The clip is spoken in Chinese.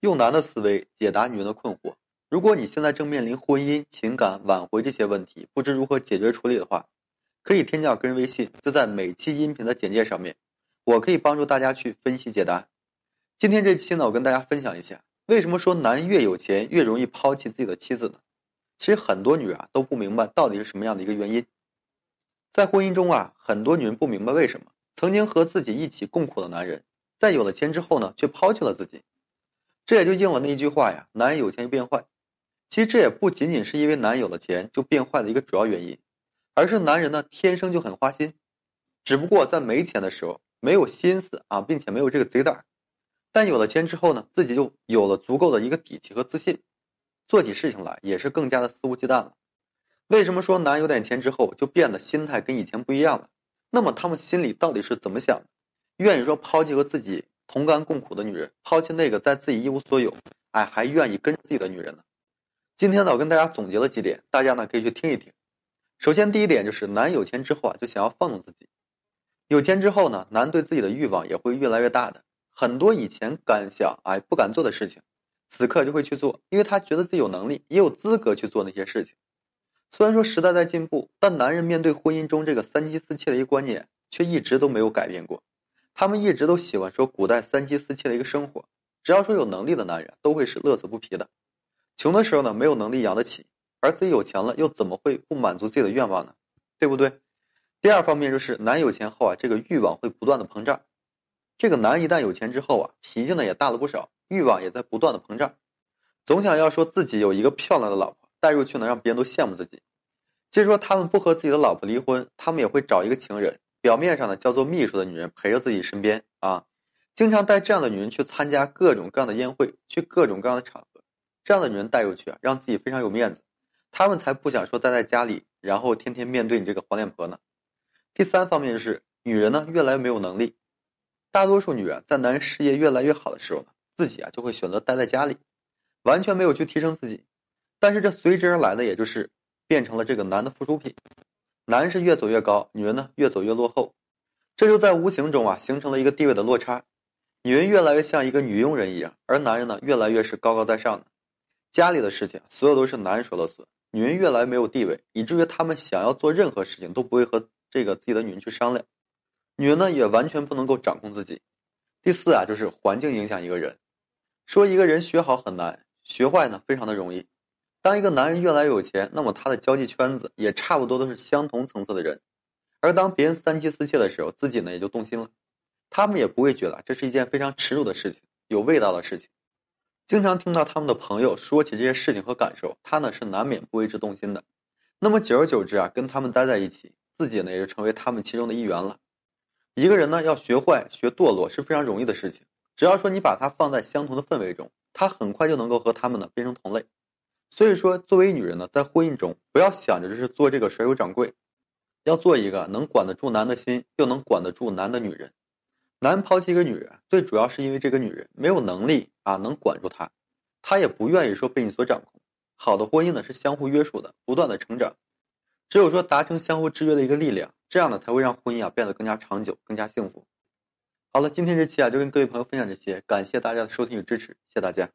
用男的思维解答女人的困惑。如果你现在正面临婚姻、情感挽回这些问题，不知如何解决处理的话，可以添加个人微信，就在每期音频的简介上面，我可以帮助大家去分析解答。今天这期呢，我跟大家分享一下，为什么说男越有钱越容易抛弃自己的妻子呢？其实很多女人啊都不明白到底是什么样的一个原因。在婚姻中啊，很多女人不明白为什么曾经和自己一起共苦的男人，在有了钱之后呢，却抛弃了自己。这也就应了那一句话呀：“男人有钱就变坏。”其实这也不仅仅是因为男人有了钱就变坏的一个主要原因，而是男人呢天生就很花心，只不过在没钱的时候没有心思啊，并且没有这个贼胆。但有了钱之后呢，自己就有了足够的一个底气和自信，做起事情来也是更加的肆无忌惮了。为什么说男人有点钱之后就变得心态跟以前不一样了？那么他们心里到底是怎么想的？愿意说抛弃和自己同甘共苦的女人，抛弃那个在自己一无所有，哎，还愿意跟自己的女人呢？今天呢，我跟大家总结了几点，大家呢可以去听一听。首先，第一点就是男有钱之后啊，就想要放纵自己。有钱之后呢，男对自己的欲望也会越来越大的。很多以前敢想哎不敢做的事情，此刻就会去做，因为他觉得自己有能力，也有资格去做那些事情。虽然说时代在进步，但男人面对婚姻中这个三妻四妾的一个观念，却一直都没有改变过。他们一直都喜欢说古代三妻四妾的一个生活。只要说有能力的男人，都会是乐此不疲的。穷的时候呢，没有能力养得起；而自己有钱了，又怎么会不满足自己的愿望呢？对不对？第二方面就是，男有钱后啊，这个欲望会不断的膨胀。这个男一旦有钱之后啊，脾气呢也大了不少，欲望也在不断的膨胀，总想要说自己有一个漂亮的老婆。带入去呢，让别人都羡慕自己。即使说他们不和自己的老婆离婚，他们也会找一个情人，表面上呢叫做秘书的女人陪着自己身边啊，经常带这样的女人去参加各种各样的宴会，去各种各样的场合。这样的女人带出去啊，让自己非常有面子，他们才不想说待在家里，然后天天面对你这个黄脸婆呢。第三方面就是女人呢越来越没有能力，大多数女人在男人事业越来越好的时候呢，自己啊就会选择待在家里，完全没有去提升自己。但是这随之而来的，也就是变成了这个男的附属品，男是越走越高，女人呢越走越落后，这就在无形中啊形成了一个地位的落差，女人越来越像一个女佣人一样，而男人呢越来越是高高在上的，家里的事情所有都是男人说了算，女人越来越没有地位，以至于他们想要做任何事情都不会和这个自己的女人去商量，女人呢也完全不能够掌控自己。第四啊就是环境影响一个人，说一个人学好很难，学坏呢非常的容易。当一个男人越来越有钱，那么他的交际圈子也差不多都是相同层次的人。而当别人三妻四妾的时候，自己呢也就动心了。他们也不会觉得这是一件非常耻辱的事情、有味道的事情。经常听到他们的朋友说起这些事情和感受，他呢是难免不为之动心的。那么久而久之啊，跟他们待在一起，自己呢也就成为他们其中的一员了。一个人呢要学坏、学堕落是非常容易的事情，只要说你把他放在相同的氛围中，他很快就能够和他们呢变成同类。所以说，作为女人呢，在婚姻中不要想着就是做这个甩手掌柜，要做一个能管得住男的心，又能管得住男的女人。男抛弃一个女人，最主要是因为这个女人没有能力啊，能管住他，他也不愿意说被你所掌控。好的婚姻呢是相互约束的，不断的成长，只有说达成相互制约的一个力量，这样呢才会让婚姻啊变得更加长久，更加幸福。好了，今天这期啊就跟各位朋友分享这些，感谢大家的收听与支持，谢谢大家。